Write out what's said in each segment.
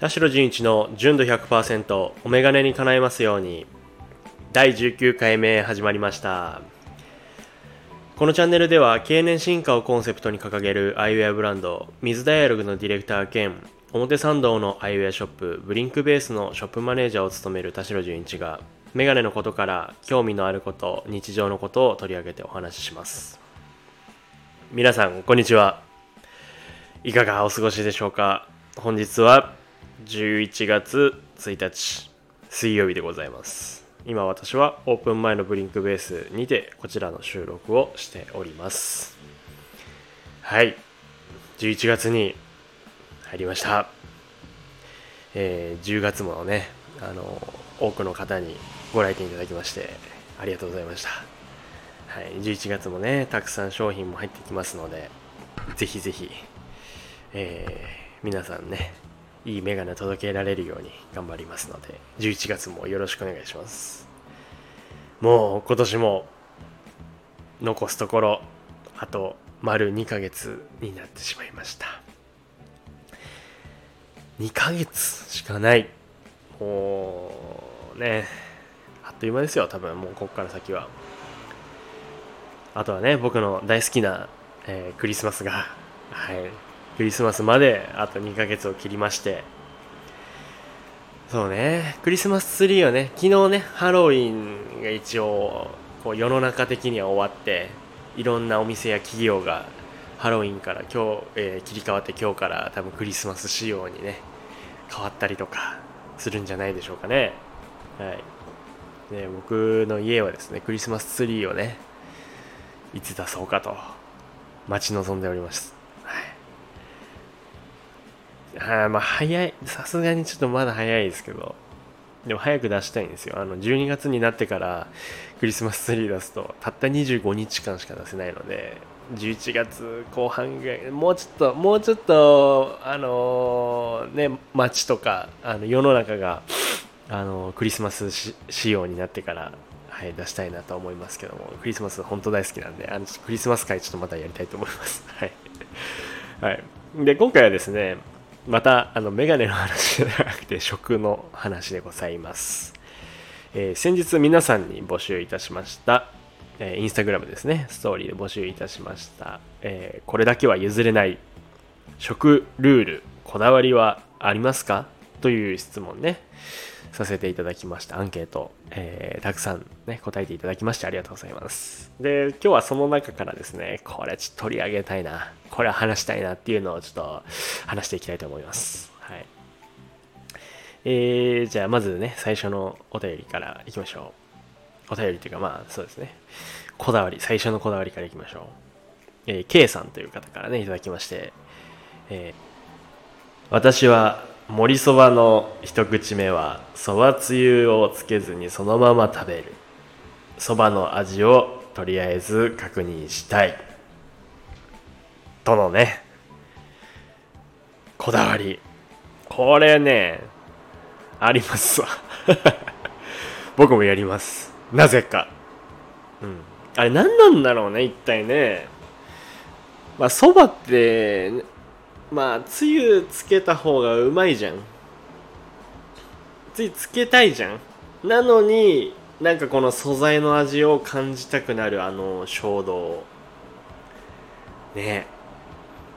田代純一の純度100%お眼鏡に叶えますように。第19回目始まりました。このチャンネルでは経年進化をコンセプトに掲げるアイウェアブランド水ダイアログのディレクター兼表参道のアイウェアショップブリンクベースのショップマネージャーを務める田代純一がメガネのことから興味のあること日常のことを取り上げてお話しします。皆さんこんにちは。いかがお過ごしでしょうか？本日は11月1日水曜日でございます。今私はオープン前のブリンクベースにてこちらの収録をしております。はい。11月に入りました。えー、10月もねあの多くの方にご来店いただきましてありがとうございました。はい。11月もねたくさん商品も入ってきますのでぜひぜひえー、皆さんねいいメガネ届けられるように頑張りますので11月もよろしくお願いします。もう今年も残すところあと丸2ヶ月になってしまいました。2ヶ月しかない。もうねあっという間ですよ多分。もうここから先は。あとはね僕の大好きな、えー、クリスマスが。はい。クリスマスまであと2ヶ月を切りまして。そうね。クリスマスツリーはね昨日ねハロウィンが一応こう世の中的には終わっていろんなお店や企業がハロウィンから今日、えー、切り替わって今日から多分クリスマス仕様にね変わったりとかするんじゃないでしょうかね。はい。ね僕の家はですねクリスマスツリーをねいつ出そうかと待ち望んでおります。はい、まあ早い。さすがにちょっとまだ早いですけど。でも早く出したいんですよ。あの、12月になってからクリスマスツリー出すと、たった25日間しか出せないので、11月後半ぐらい、もうちょっと、もうちょっと、あのー、ね、街とか、あの、世の中が、あのー、クリスマス仕様になってから、はい、出したいなと思いますけども、クリスマス本当大好きなんで、あの、クリスマス会ちょっとまたやりたいと思います。はい。はい。で、今回はですね、またあのメガネの話じゃなくて食の話でございます、えー、先日皆さんに募集いたしました、えー、インスタグラムですね。ストーリーで募集いたしました、えー、これだけは譲れない食ルールこだわりはありますか？という質問ね。させていただきました。アンケート、えー、たくさんね答えていただきましてありがとうございます。で今日はその中からですねこれちょっと取り上げたいな。これは話したいなっていうのをちょっと話していきたいと思います。はい。えー、じゃあまずね最初のお便りからいきましょう。お便りっていうかまあそうですね。こだわり最初のこだわりからいきましょう。えー、K さんという方からねいただきまして。えー私は盛りそばの一口目はそばつゆをつけずにそのまま食べる。そばの味をとりあえず確認したい。とのね。こだわり。これねありますわ。僕もやります。なぜか。うん。あれ何なんだろうね一体ね。まあそばってまあつゆつけた方がうまいじゃん。つゆつけたいじゃん。なのになんかこの素材の味を感じたくなるあの衝動ね。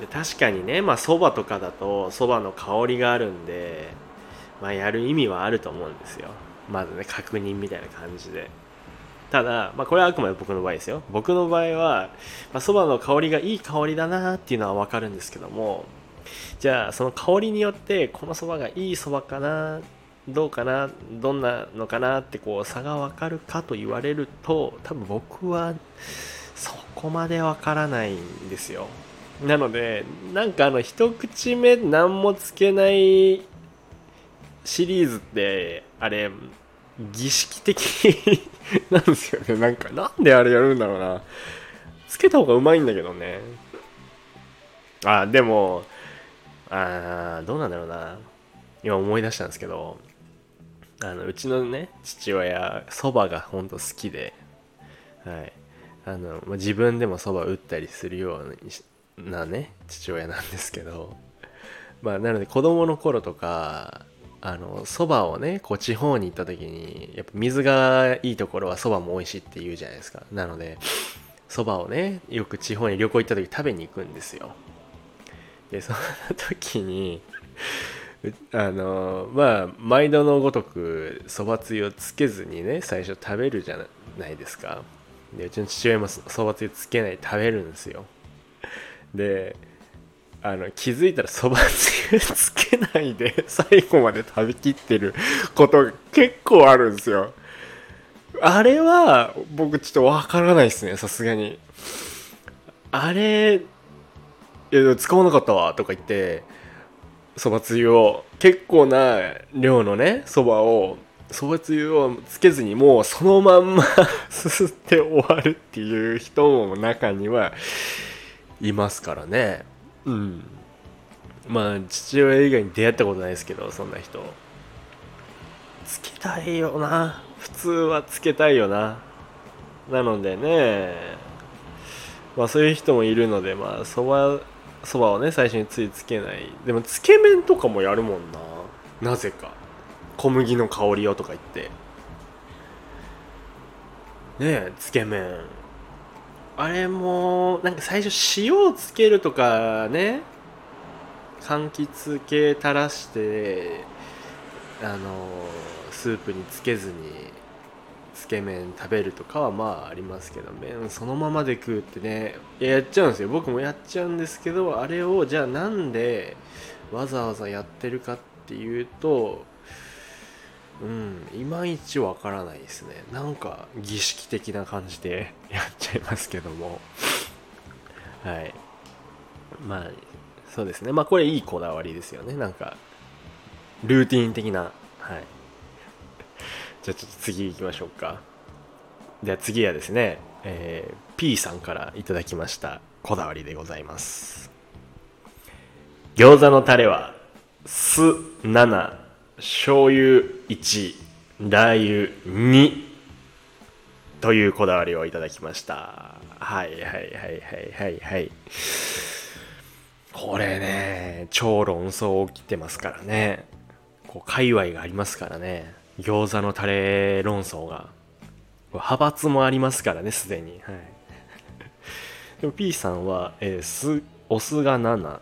で確かにねまあそばとかだとそばの香りがあるんでまあやる意味はあると思うんですよ。まずね確認みたいな感じで。ただ、まあ、これはあくまで僕の場合ですよ。僕の場合はそば、まあ、の香りがいい香りだなっていうのは分かるんですけども。じゃあその香りによってこのそばがいいそばかなどうかなどんなのかなってこう差が分かるかと言われると多分僕はそこまで分からないんですよ。なのでなんかあの一口目何もつけないシリーズってあれ儀式的 なんですよね。なんかなんであれやるんだろうな。つけた方がうまいんだけどね。あでもあどうなんだろうな。今思い出したんですけどあのうちのね父親そばがほんと好きではい。あの自分でもそば打ったりするようなね父親なんですけどまあなので子供の頃とかあのそばをねこう地方に行った時にやっぱ水がいいところはそばも美味しいって言うじゃないですか。なのでそばをねよく地方に旅行行った時食べに行くんですよ。でその時にあのまあ毎度のごとくそばつゆをつけずにね最初食べるじゃないですか。でうちの父親もそばつゆつけない食べるんですよ。であの気づいたらそばつゆつけないで 最後まで食べきってることが結構あるんですよ。あれは僕ちょっとわからないですねさすがに。あれ使わなかったわとか言ってそばつゆを結構な量のねそばをそばつゆをつけずにもうそのまんま すすって終わるっていう人も中にはいますからね。うん。まあ父親以外に出会ったことないですけどそんな人。つけたいよな。普通はつけたいよな。なのでねまあそういう人もいるのでまあそばそばをね最初についつけない。でもつけ麺とかもやるもんな。なぜか。小麦の香りをとか言って。ねえつけ麺。あれもなんか最初塩をつけるとかね柑橘系垂らしてあのスープにつけずにつけ麺食べるとかはまあありますけど麺そのままで食うってねやっちゃうんですよ。僕もやっちゃうんですけどあれをじゃあなんでわざわざやってるかっていうとうんいまいちわからないですね。なんか儀式的な感じで やっちゃいますけども。はい。まあそうですね。まあこれいいこだわりですよね。なんかルーティン的な。はい。じゃあちょっと次行きましょうか。では次はですね、えー、P さんからいただきましたこだわりでございます。餃子のタレは酢7醤油1ラー油2というこだわりをいただきました。はいはいはいはいはいはい。これね超論争起きてますからね。こう界隈がありますからね。餃子のタレ論争が。派閥もありますからねすでに。はい。でも P さんは、えー、すお酢が7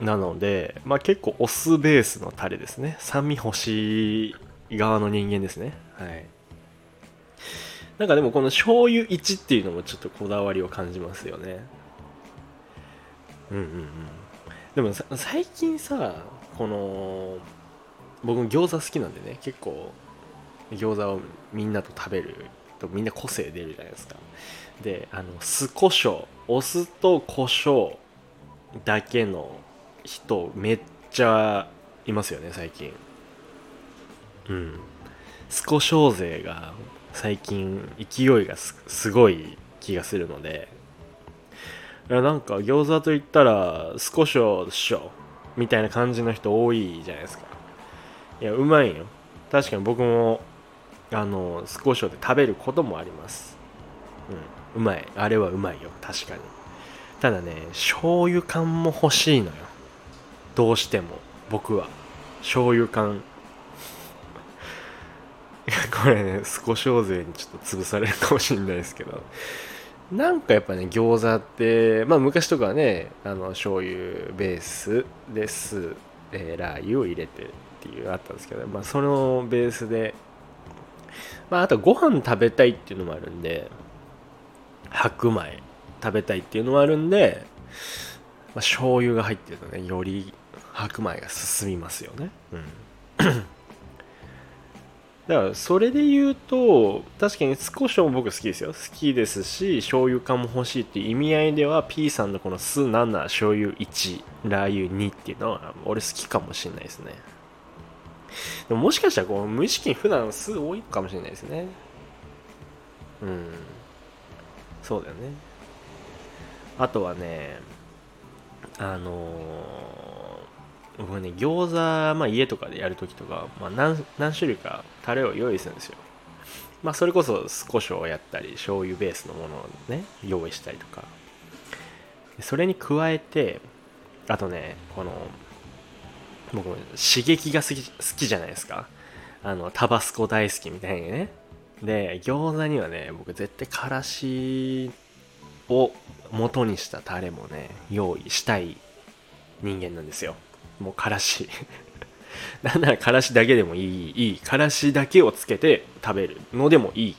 なので、まあ、結構お酢ベースのタレですね。酸味欲しい側の人間ですね。はい。なんかでもこの醤油1っていうのもちょっとこだわりを感じますよね。うんうんうん。でも最近さこの僕も餃子好きなんでね結構餃子をみんなと食べるとみんな個性出るじゃないですか。であの酢胡椒お酢と胡椒だけの人めっちゃいますよね最近。うん。スコショウ勢が最近勢いがすごい気がするので。いやなんか餃子といったらスコショウでしょみたいな感じの人多いじゃないですか。いやうまいよ。確かに僕もあのスコショウで食べることもあります。うん。うまい。あれはうまいよ。確かに。ただね醤油感も欲しいのよ。どうしても僕は。醤油缶。これね少し大勢にちょっと潰されるかもしれないですけど。なんかやっぱね餃子ってまあ昔とかはねあの醤油ベースで酢、えー、ラー油を入れてっていうあったんですけどまあそのベースでまああとご飯食べたいっていうのもあるんで白米食べたいっていうのもあるんでまあ、醤油が入ってるとねより白米が進みますよね。うん。だからそれで言うと確かに少しも僕好きですよ。好きですし醤油感も欲しいっていう意味合いでは P さんのこの酢7醤油1ラー油2っていうのは俺好きかもしれないですね。でももしかしたらこう無意識に普段酢多いかもしれないですね。うん。そうだよね。あとはねあのー僕ね餃子、まあ、家とかでやるときとか、まあ何、何種類かタレを用意するんですよ。まあそれこそ酢胡椒をやったり醤油ベースのものをね用意したりとか。それに加えてあとねこの僕も刺激が好き好きじゃないですか。あのタバスコ大好きみたいにね。で餃子にはね僕絶対からしを元にしたタレもね用意したい人間なんですよ。もうからし。なんならからしだけでもいいいい。からしだけをつけて食べるのでもいい。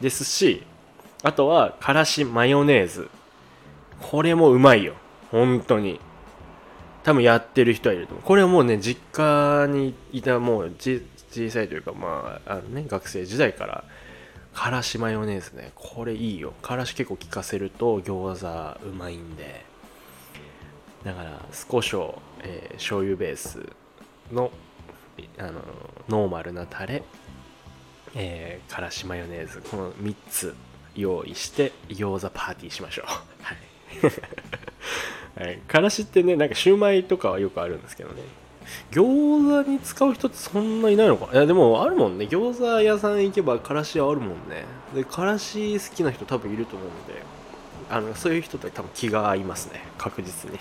ですしあとはからしマヨネーズ。これもうまいよ。本当に。多分やってる人はいると思う。これはもうね実家にいたもう小さいというかまああのね学生時代からからしマヨネーズね。これいいよ。からし結構効かせると餃子うまいんで。だから少々、えー、醤油ベースのあのノーマルなタレ、えー、からしマヨネーズこの3つ用意して餃子パーティーしましょう。はい、はい、からしってねなんかシューマイとかはよくあるんですけどね。餃子に使う人ってそんないないのか？いやでもあるもんね。餃子屋さん行けばからしはあるもんね。でからし好きな人多分いると思うのであのそういう人と多分気が合いますね。確実に。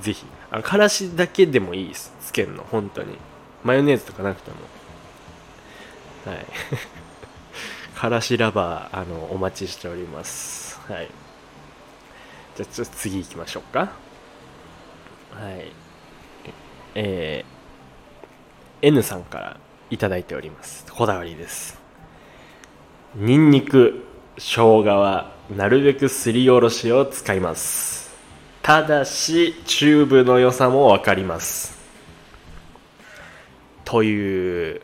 ぜひ。あのからしだけでもいいです。つけるの。本当に。マヨネーズとかなくても。はい。からしラバーあのお待ちしております。はい。じゃあちょっと次行きましょうか。はい。えー、N さんからいただいております。こだわりです。ニンニク生姜はなるべくすりおろしを使います。ただしチューブの良さも分かります。という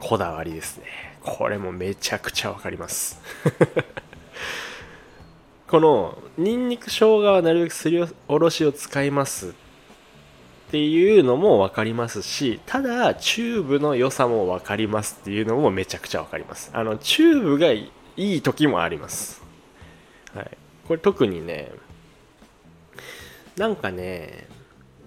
こだわりですね。これもめちゃくちゃ分かります。このニンニク生姜はなるべくすりおろしを使いますっていうのも分かりますしただチューブの良さも分かりますっていうのもめちゃくちゃ分かります。あのチューブがいい時もあります。はい。これ特にねなんかね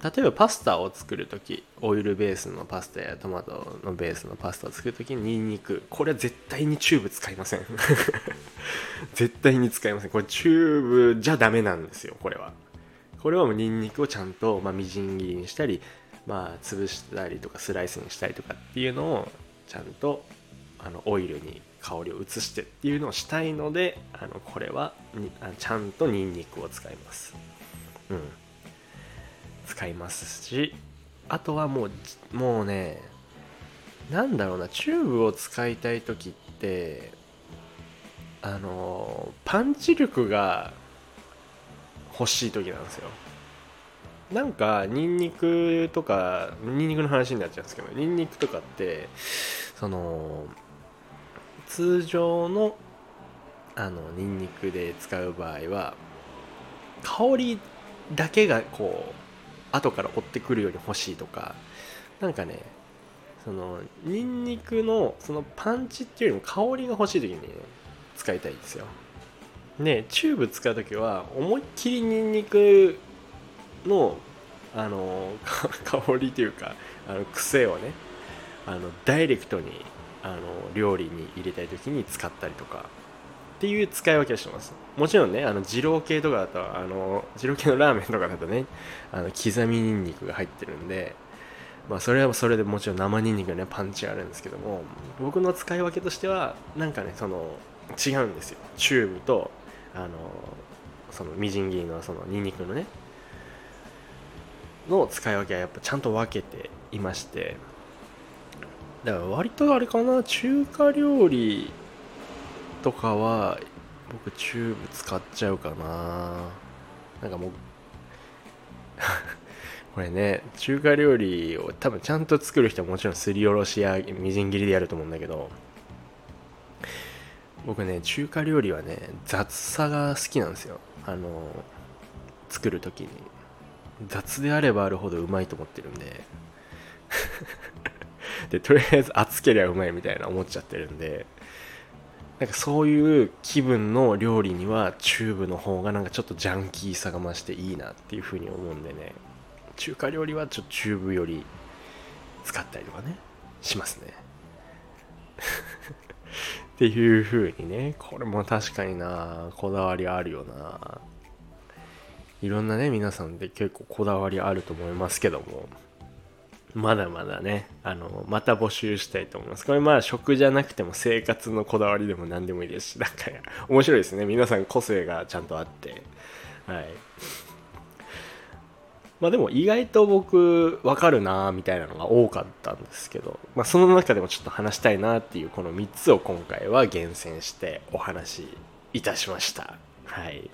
例えばパスタを作る時オイルベースのパスタやトマトのベースのパスタを作る時にニンニクこれは絶対にチューブ使いません。絶対に使いません。これチューブじゃダメなんですよこれは。これはもうニンニクをちゃんと、まあ、みじん切りにしたり、まあ、潰したりとかスライスにしたりとかっていうのをちゃんとあのオイルに香りを移してっていうのをしたいのであのこれはにあちゃんとニンニクを使います。うん。使いますしあとはもうもうねなんだろうなチューブを使いたい時ってあのパンチ力が欲しい時なんですよ。なんかニンニクとかニンニクの話になっちゃうんですけどニンニクとかってその通常のあのニンニクで使う場合は香りだけがこう後から追ってくるように欲しいとかなんかねそのニンニクのそのパンチっていうよりも香りが欲しい時に、ね、使いたいんですよ。でチューブ使う時は思いっきりニンニクのあの 香りというかあの癖をねあのダイレクトにあの料理に入れたい時に使ったりとか。っていう使い分けをしてます。もちろんねあの二郎系とかだとあの二郎系のラーメンとかだとねあの刻みニンニクが入ってるんでまあそれはそれでもちろん生ニンニクのねパンチあるんですけども僕の使い分けとしてはなんかねその違うんですよ。チューブとあのそのみじん切りのそのニンニクのねの使い分けはやっぱちゃんと分けていましてだから割とあれかな中華料理とかは僕チューブ使っちゃうかな。なんかもう これね中華料理を多分ちゃんと作る人はもちろんすりおろしやみじん切りでやると思うんだけど僕ね中華料理はね雑さが好きなんですよ。あの作る時に。雑であればあるほどうまいと思ってるんで。でとりあえず熱ければうまいみたいな思っちゃってるんで。なんかそういう気分の料理にはチューブの方がなんかちょっとジャンキーさが増していいなっていうふうに思うんでね。中華料理はちょっとチューブより使ったりとかねしますね。っていう風にねこれも確かになこだわりあるよな。いろんなね皆さんで結構こだわりあると思いますけども。まだまだねあのまた募集したいと思います。これまあ食じゃなくても生活のこだわりでも何でもいいですしなんか面白いですね。皆さん個性がちゃんとあって。はい。まあでも意外と僕わかるなみたいなのが多かったんですけど、まあ、その中でもちょっと話したいなっていうこの3つを今回は厳選してお話しいたしました。はい。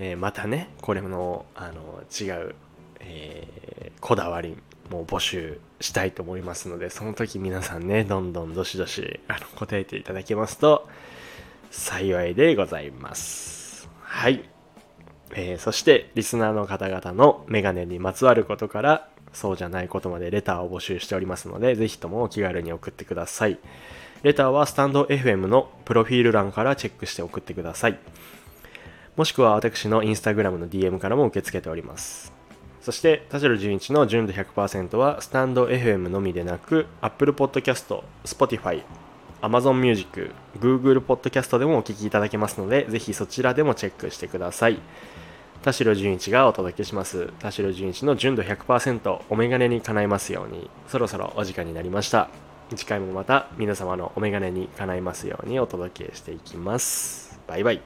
えー、またねこれのあの違う、えー、こだわりも募集したいと思いますのでその時皆さんねどんどんどしどしあの答えていただけますと幸いでございます。はい。えー、そしてリスナーの方々のメガネにまつわることからそうじゃないことまでレターを募集しておりますのでぜひともお気軽に送ってください。レターはスタンド FM のプロフィール欄からチェックして送ってください。もしくは私のインスタグラムの DM からも受け付けております。そして、田代純一の純度100%は、スタンド FM のみでなく、Apple Podcast、Spotify、Amazon Music、Google Podcast でもお聴きいただけますので、ぜひそちらでもチェックしてください。田代純一がお届けします。田代純一の純度100%お眼鏡に叶いますように、そろそろお時間になりました。次回もまた皆様のお眼鏡に叶いますようにお届けしていきます。バイバイ。